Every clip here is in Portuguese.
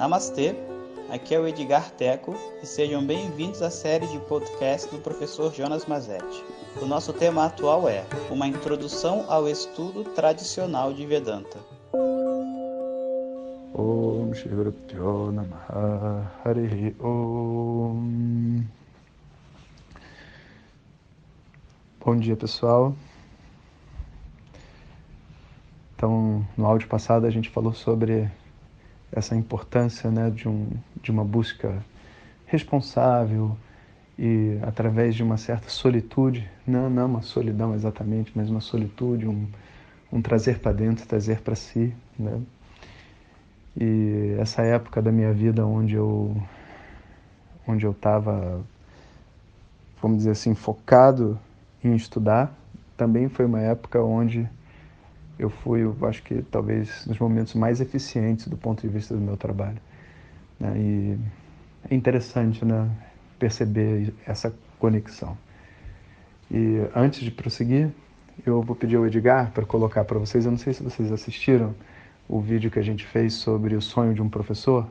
Namastê, aqui é o Edgar Teco e sejam bem-vindos à série de podcast do professor Jonas Mazetti. O nosso tema atual é Uma Introdução ao Estudo Tradicional de Vedanta. Bom dia pessoal. Então, no áudio passado a gente falou sobre essa importância né, de, um, de uma busca responsável e através de uma certa solitude, não, não uma solidão exatamente, mas uma solitude, um, um trazer para dentro, trazer para si. Né? E essa época da minha vida onde eu onde eu estava, vamos dizer assim, focado em estudar, também foi uma época onde eu fui, eu acho que talvez nos momentos mais eficientes do ponto de vista do meu trabalho. Né? E é interessante né, perceber essa conexão. E antes de prosseguir, eu vou pedir ao Edgar para colocar para vocês, eu não sei se vocês assistiram o vídeo que a gente fez sobre o sonho de um professor.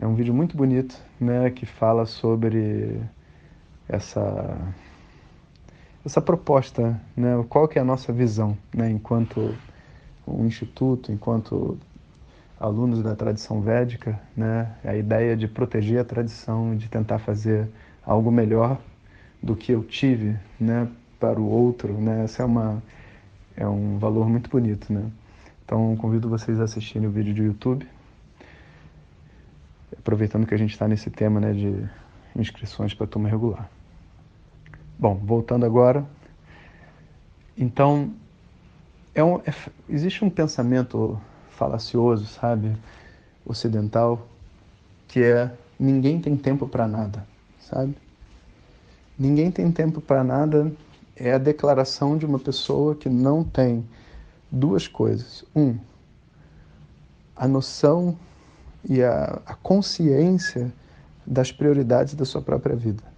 É um vídeo muito bonito, né, que fala sobre essa essa proposta, né? Qual que é a nossa visão, né? Enquanto um instituto, enquanto alunos da tradição védica, né? A ideia de proteger a tradição, de tentar fazer algo melhor do que eu tive, né? Para o outro, né? Essa é uma é um valor muito bonito, né? Então convido vocês a assistirem o vídeo do YouTube, aproveitando que a gente está nesse tema, né? De inscrições para turma regular. Bom, voltando agora. Então, é um, é, existe um pensamento falacioso, sabe, ocidental, que é ninguém tem tempo para nada, sabe? Ninguém tem tempo para nada é a declaração de uma pessoa que não tem duas coisas. Um, a noção e a, a consciência das prioridades da sua própria vida.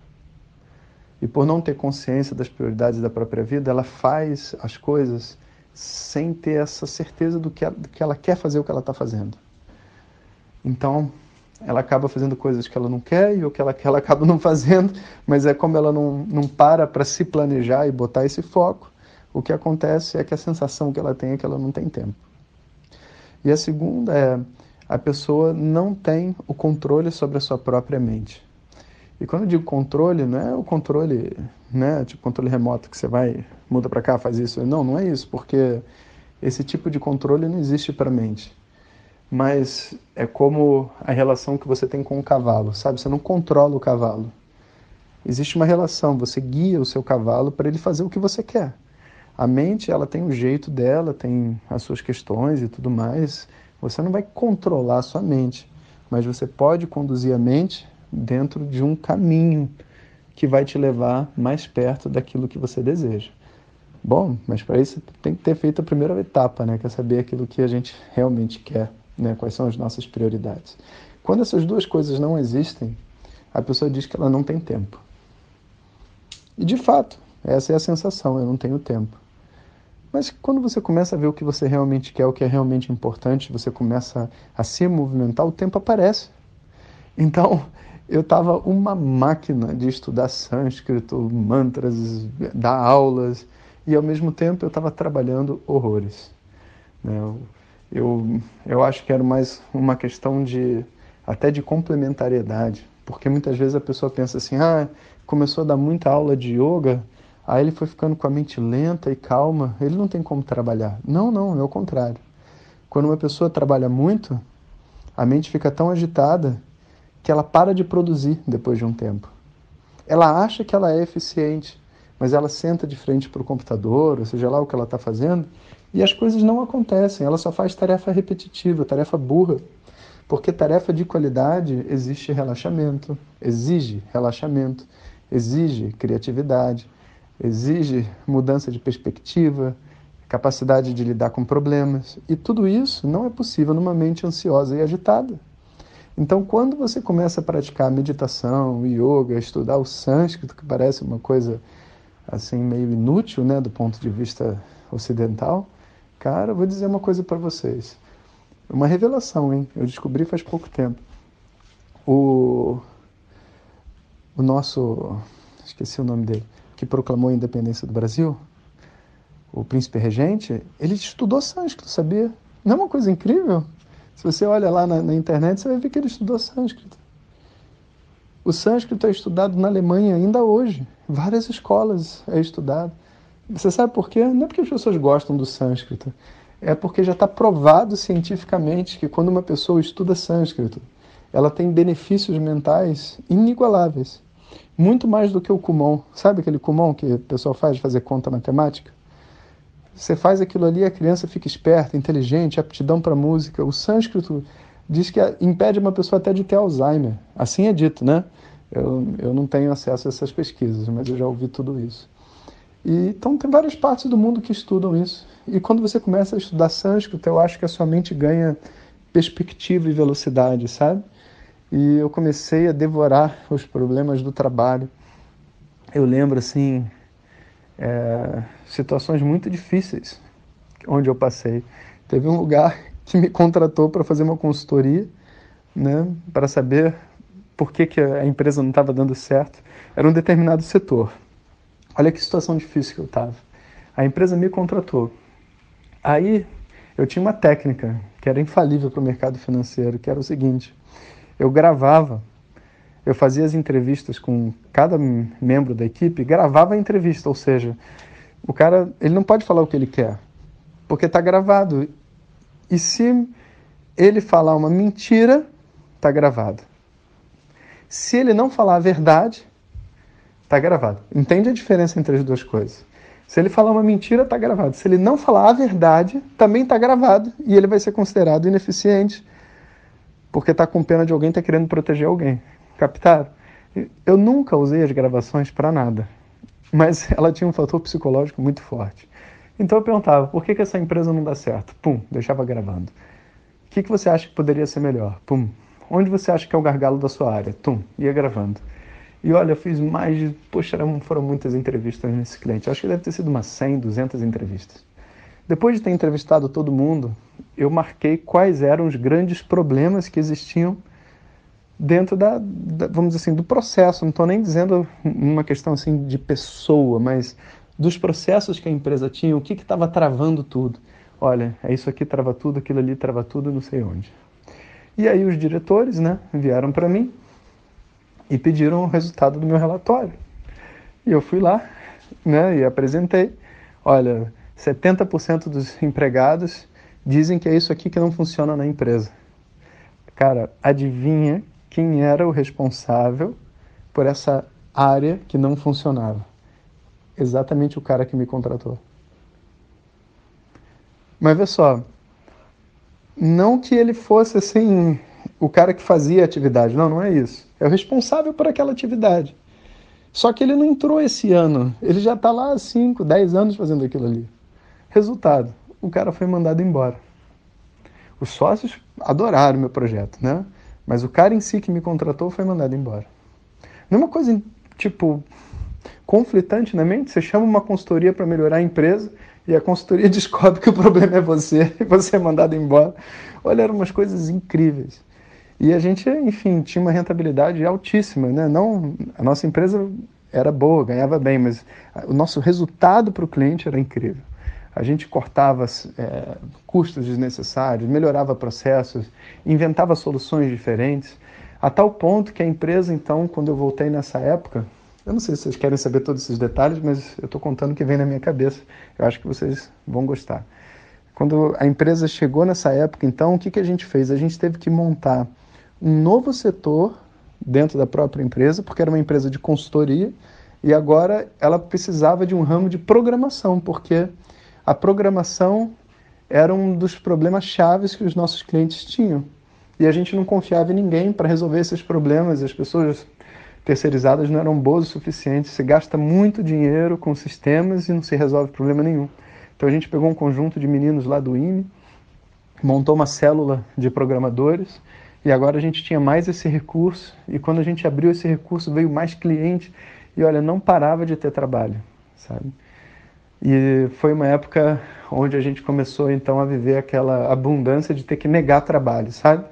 E por não ter consciência das prioridades da própria vida, ela faz as coisas sem ter essa certeza do que do que ela quer fazer o que ela está fazendo. Então, ela acaba fazendo coisas que ela não quer e o que ela quer ela acaba não fazendo, mas é como ela não, não para para se planejar e botar esse foco, o que acontece é que a sensação que ela tem é que ela não tem tempo. E a segunda é a pessoa não tem o controle sobre a sua própria mente. E quando eu digo controle, não é o controle, né, tipo controle remoto que você vai, muda para cá, faz isso. Não, não é isso, porque esse tipo de controle não existe para mente. Mas é como a relação que você tem com o cavalo, sabe? Você não controla o cavalo. Existe uma relação, você guia o seu cavalo para ele fazer o que você quer. A mente, ela tem o jeito dela, tem as suas questões e tudo mais. Você não vai controlar a sua mente, mas você pode conduzir a mente dentro de um caminho que vai te levar mais perto daquilo que você deseja. Bom, mas para isso tem que ter feito a primeira etapa, né? Que é saber aquilo que a gente realmente quer, né? Quais são as nossas prioridades. Quando essas duas coisas não existem, a pessoa diz que ela não tem tempo. E de fato, essa é a sensação, eu não tenho tempo. Mas quando você começa a ver o que você realmente quer, o que é realmente importante, você começa a se movimentar, o tempo aparece. Então, eu estava uma máquina de estudar sânscrito, mantras, dar aulas, e ao mesmo tempo eu estava trabalhando horrores. Né? Eu, eu, eu acho que era mais uma questão de até de complementariedade, porque muitas vezes a pessoa pensa assim, ah, começou a dar muita aula de yoga, aí ele foi ficando com a mente lenta e calma, ele não tem como trabalhar. Não, não, é o contrário. Quando uma pessoa trabalha muito, a mente fica tão agitada que ela para de produzir depois de um tempo. Ela acha que ela é eficiente, mas ela senta de frente para o computador, ou seja lá o que ela está fazendo, e as coisas não acontecem. Ela só faz tarefa repetitiva, tarefa burra. Porque tarefa de qualidade existe relaxamento, exige relaxamento, exige criatividade, exige mudança de perspectiva, capacidade de lidar com problemas. E tudo isso não é possível numa mente ansiosa e agitada. Então, quando você começa a praticar meditação, yoga, estudar o sânscrito, que parece uma coisa assim meio inútil, né, do ponto de vista ocidental, cara, vou dizer uma coisa para vocês. Uma revelação, hein? Eu descobri faz pouco tempo. O, o nosso, esqueci o nome dele, que proclamou a independência do Brasil, o príncipe regente, ele estudou sânscrito, sabia? Não é uma coisa incrível? Se você olha lá na, na internet, você vai ver que ele estudou sânscrito. O sânscrito é estudado na Alemanha ainda hoje. Várias escolas é estudado. Você sabe por quê? Não é porque as pessoas gostam do sânscrito. É porque já está provado cientificamente que quando uma pessoa estuda sânscrito, ela tem benefícios mentais inigualáveis. Muito mais do que o Kumon. Sabe aquele Kumon que o pessoal faz de fazer conta matemática? Você faz aquilo ali, a criança fica esperta, inteligente, aptidão para música. O sânscrito diz que impede uma pessoa até de ter Alzheimer. Assim é dito, né? Eu, eu não tenho acesso a essas pesquisas, mas eu já ouvi tudo isso. E, então, tem várias partes do mundo que estudam isso. E quando você começa a estudar sânscrito, eu acho que a sua mente ganha perspectiva e velocidade, sabe? E eu comecei a devorar os problemas do trabalho. Eu lembro, assim, é, situações muito difíceis onde eu passei. Teve um lugar que me contratou para fazer uma consultoria, né, para saber por que, que a empresa não estava dando certo. Era um determinado setor. Olha que situação difícil que eu estava. A empresa me contratou. Aí eu tinha uma técnica que era infalível para o mercado financeiro, que era o seguinte: eu gravava eu fazia as entrevistas com cada membro da equipe, gravava a entrevista, ou seja, o cara ele não pode falar o que ele quer, porque está gravado. E se ele falar uma mentira, está gravado. Se ele não falar a verdade, está gravado. Entende a diferença entre as duas coisas? Se ele falar uma mentira, está gravado. Se ele não falar a verdade, também está gravado e ele vai ser considerado ineficiente porque está com pena de alguém estar tá querendo proteger alguém. Captaram? Eu nunca usei as gravações para nada, mas ela tinha um fator psicológico muito forte. Então eu perguntava, por que, que essa empresa não dá certo? Pum, deixava gravando. O que, que você acha que poderia ser melhor? Pum. Onde você acha que é o gargalo da sua área? Tum, ia gravando. E olha, eu fiz mais de. Poxa, foram muitas entrevistas nesse cliente. Acho que deve ter sido umas 100, 200 entrevistas. Depois de ter entrevistado todo mundo, eu marquei quais eram os grandes problemas que existiam dentro da, da, vamos assim, do processo. Não estou nem dizendo uma questão assim de pessoa, mas dos processos que a empresa tinha, o que estava travando tudo. Olha, é isso aqui trava tudo, aquilo ali trava tudo, não sei onde. E aí os diretores, né, vieram para mim e pediram o resultado do meu relatório. E eu fui lá, né, e apresentei. Olha, 70% dos empregados dizem que é isso aqui que não funciona na empresa. Cara, adivinha quem era o responsável por essa área que não funcionava. Exatamente o cara que me contratou. Mas vê só, não que ele fosse assim o cara que fazia a atividade, não, não é isso. É o responsável por aquela atividade. Só que ele não entrou esse ano, ele já está lá há 5, 10 anos fazendo aquilo ali. Resultado, o cara foi mandado embora. Os sócios adoraram meu projeto, né? Mas o cara em si que me contratou foi mandado embora. Não é uma coisa, tipo, conflitante na mente? Você chama uma consultoria para melhorar a empresa e a consultoria descobre que o problema é você e você é mandado embora. Olha, eram umas coisas incríveis. E a gente, enfim, tinha uma rentabilidade altíssima, né? Não, a nossa empresa era boa, ganhava bem, mas o nosso resultado para o cliente era incrível a gente cortava é, custos desnecessários, melhorava processos, inventava soluções diferentes, a tal ponto que a empresa, então, quando eu voltei nessa época, eu não sei se vocês querem saber todos esses detalhes, mas eu estou contando o que vem na minha cabeça. Eu acho que vocês vão gostar. Quando a empresa chegou nessa época, então, o que, que a gente fez? A gente teve que montar um novo setor dentro da própria empresa, porque era uma empresa de consultoria, e agora ela precisava de um ramo de programação, porque a programação era um dos problemas chaves que os nossos clientes tinham. E a gente não confiava em ninguém para resolver esses problemas. As pessoas terceirizadas não eram boas o suficiente. Se gasta muito dinheiro com sistemas e não se resolve problema nenhum. Então a gente pegou um conjunto de meninos lá do INE, montou uma célula de programadores e agora a gente tinha mais esse recurso. E quando a gente abriu esse recurso, veio mais cliente e olha, não parava de ter trabalho, sabe? E foi uma época onde a gente começou então a viver aquela abundância de ter que negar trabalho, sabe?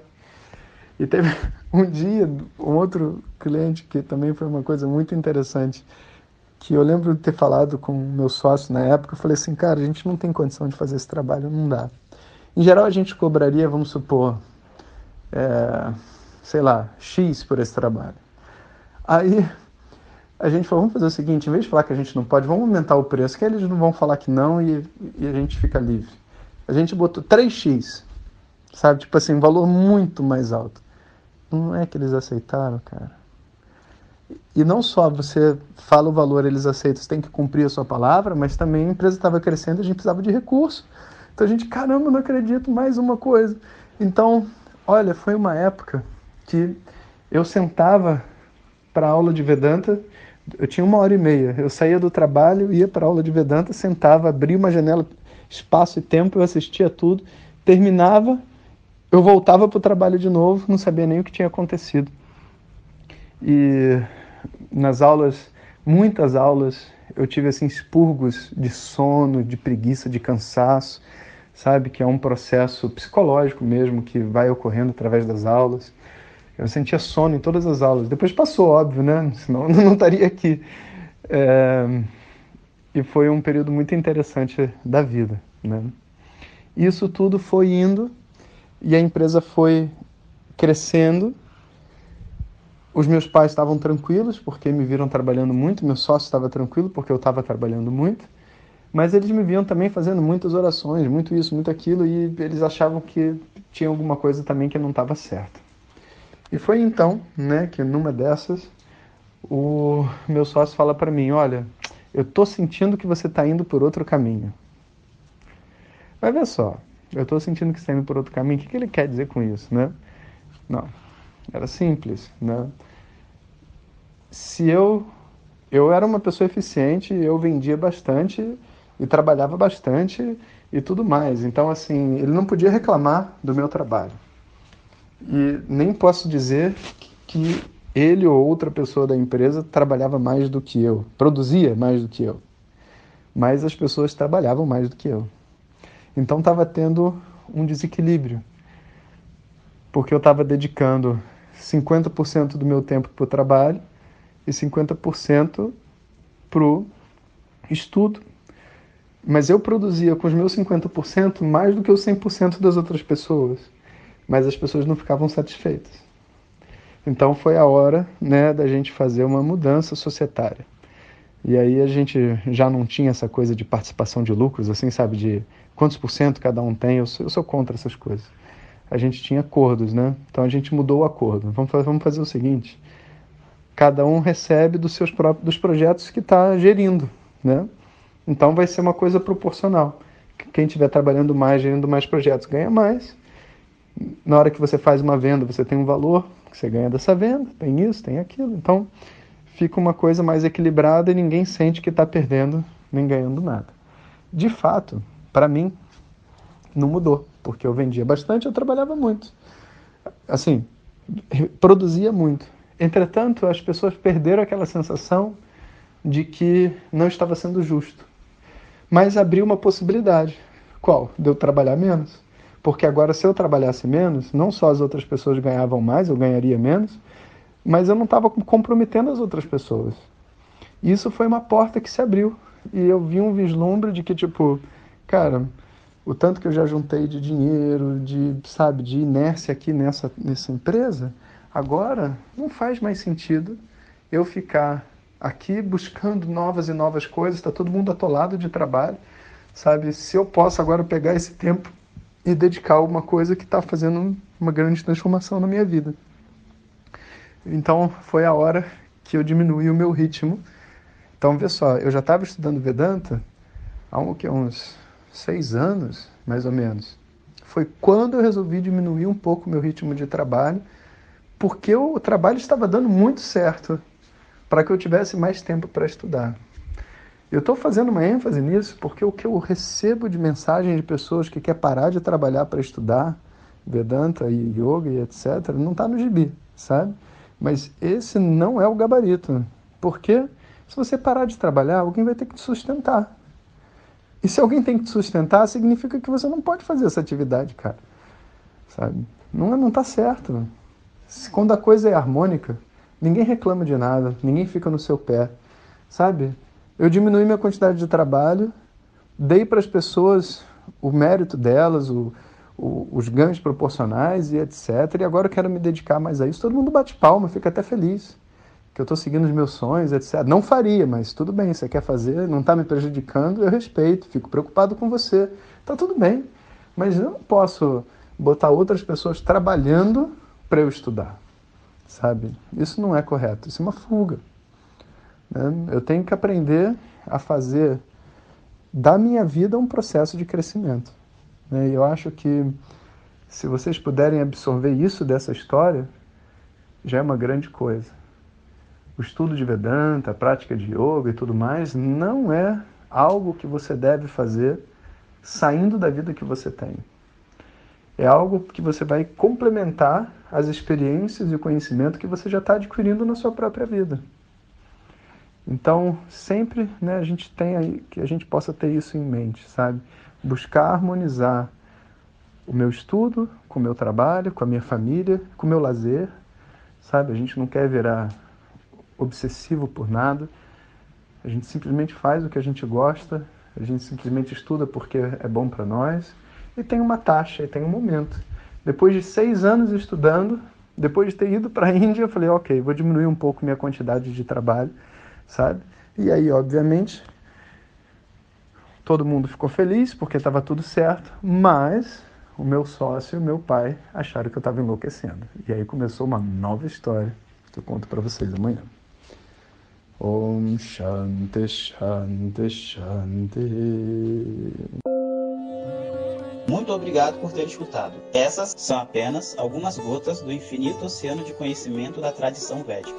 E teve um dia, um outro cliente que também foi uma coisa muito interessante, que eu lembro de ter falado com meu sócio na época, eu falei assim, cara, a gente não tem condição de fazer esse trabalho, não dá. Em geral a gente cobraria, vamos supor, é, sei lá, X por esse trabalho. Aí a gente falou, vamos fazer o seguinte, em vez de falar que a gente não pode, vamos aumentar o preço, que eles não vão falar que não e, e a gente fica livre. A gente botou 3x, sabe? Tipo assim, um valor muito mais alto. Não é que eles aceitaram, cara. E não só você fala o valor, eles aceitam, você tem que cumprir a sua palavra, mas também a empresa estava crescendo, a gente precisava de recurso. Então a gente, caramba, não acredito, mais uma coisa. Então, olha, foi uma época que eu sentava para aula de Vedanta eu tinha uma hora e meia. Eu saía do trabalho, ia para aula de Vedanta, sentava, abria uma janela, espaço e tempo, eu assistia tudo, terminava, eu voltava para o trabalho de novo, não sabia nem o que tinha acontecido. E nas aulas, muitas aulas, eu tive assim expurgos de sono, de preguiça, de cansaço, sabe que é um processo psicológico mesmo que vai ocorrendo através das aulas. Eu sentia sono em todas as aulas. Depois passou, óbvio, né? Senão eu não estaria aqui. É... E foi um período muito interessante da vida, né? Isso tudo foi indo e a empresa foi crescendo. Os meus pais estavam tranquilos porque me viram trabalhando muito, meu sócio estava tranquilo porque eu estava trabalhando muito, mas eles me viam também fazendo muitas orações, muito isso, muito aquilo, e eles achavam que tinha alguma coisa também que não estava certa. E foi então, né, que numa dessas, o meu sócio fala para mim, olha, eu tô sentindo que você está indo por outro caminho. Vai ver só, eu estou sentindo que você está indo por outro caminho. O que, que ele quer dizer com isso, né? Não, era simples, né? Se eu eu era uma pessoa eficiente, eu vendia bastante e trabalhava bastante e tudo mais. Então, assim, ele não podia reclamar do meu trabalho. E nem posso dizer que ele ou outra pessoa da empresa trabalhava mais do que eu, produzia mais do que eu. Mas as pessoas trabalhavam mais do que eu. Então estava tendo um desequilíbrio. Porque eu estava dedicando 50% do meu tempo para o trabalho e 50% para o estudo. Mas eu produzia com os meus 50% mais do que os 100% das outras pessoas mas as pessoas não ficavam satisfeitas. Então foi a hora né, da gente fazer uma mudança societária. E aí a gente já não tinha essa coisa de participação de lucros, assim, sabe, de quantos por cento cada um tem. Eu sou, eu sou contra essas coisas. A gente tinha acordos, né? Então a gente mudou o acordo. Vamos, vamos fazer o seguinte: cada um recebe dos seus próprios dos projetos que está gerindo, né? Então vai ser uma coisa proporcional. Quem estiver trabalhando mais, gerindo mais projetos, ganha mais na hora que você faz uma venda, você tem um valor que você ganha dessa venda, tem isso, tem aquilo. Então, fica uma coisa mais equilibrada e ninguém sente que está perdendo nem ganhando nada. De fato, para mim, não mudou, porque eu vendia bastante, eu trabalhava muito. Assim, produzia muito. Entretanto, as pessoas perderam aquela sensação de que não estava sendo justo. Mas abriu uma possibilidade. Qual? De eu trabalhar menos. Porque agora, se eu trabalhasse menos, não só as outras pessoas ganhavam mais, eu ganharia menos, mas eu não estava comprometendo as outras pessoas. Isso foi uma porta que se abriu. E eu vi um vislumbre de que, tipo, cara, o tanto que eu já juntei de dinheiro, de, sabe, de inércia aqui nessa, nessa empresa, agora não faz mais sentido eu ficar aqui buscando novas e novas coisas, está todo mundo atolado de trabalho, sabe? Se eu posso agora pegar esse tempo e dedicar uma coisa que está fazendo uma grande transformação na minha vida. Então foi a hora que eu diminui o meu ritmo. Então, vê só, eu já estava estudando Vedanta há um, que, uns seis anos, mais ou menos. Foi quando eu resolvi diminuir um pouco o meu ritmo de trabalho, porque o trabalho estava dando muito certo para que eu tivesse mais tempo para estudar. Eu estou fazendo uma ênfase nisso porque o que eu recebo de mensagem de pessoas que quer parar de trabalhar para estudar Vedanta e Yoga e etc. não está no gibi, sabe? Mas esse não é o gabarito. Porque se você parar de trabalhar, alguém vai ter que te sustentar. E se alguém tem que te sustentar, significa que você não pode fazer essa atividade, cara. Sabe? Não, não tá certo. Quando a coisa é harmônica, ninguém reclama de nada, ninguém fica no seu pé. Sabe? Eu diminui minha quantidade de trabalho, dei para as pessoas o mérito delas, o, o, os ganhos proporcionais e etc. E agora eu quero me dedicar mais a isso. Todo mundo bate palma, fica até feliz que eu estou seguindo os meus sonhos, etc. Não faria, mas tudo bem, você quer fazer, não está me prejudicando, eu respeito, fico preocupado com você. Está tudo bem, mas eu não posso botar outras pessoas trabalhando para eu estudar, sabe? Isso não é correto, isso é uma fuga. Né? Eu tenho que aprender a fazer da minha vida um processo de crescimento. Né? E eu acho que se vocês puderem absorver isso dessa história, já é uma grande coisa o estudo de Vedanta, a prática de yoga e tudo mais, não é algo que você deve fazer saindo da vida que você tem. É algo que você vai complementar as experiências e o conhecimento que você já está adquirindo na sua própria vida. Então, sempre né, a gente tem aí, que a gente possa ter isso em mente, sabe? Buscar harmonizar o meu estudo com o meu trabalho, com a minha família, com o meu lazer, sabe? A gente não quer virar obsessivo por nada. A gente simplesmente faz o que a gente gosta, a gente simplesmente estuda porque é bom para nós e tem uma taxa e tem um momento. Depois de seis anos estudando, depois de ter ido para a Índia, eu falei, ok, vou diminuir um pouco minha quantidade de trabalho, sabe? E aí, obviamente, todo mundo ficou feliz porque estava tudo certo, mas o meu sócio e o meu pai acharam que eu estava enlouquecendo. E aí começou uma nova história que eu conto para vocês amanhã. Om Shanti Shanti Shanti. Muito obrigado por ter escutado. Essas são apenas algumas gotas do infinito oceano de conhecimento da tradição védica.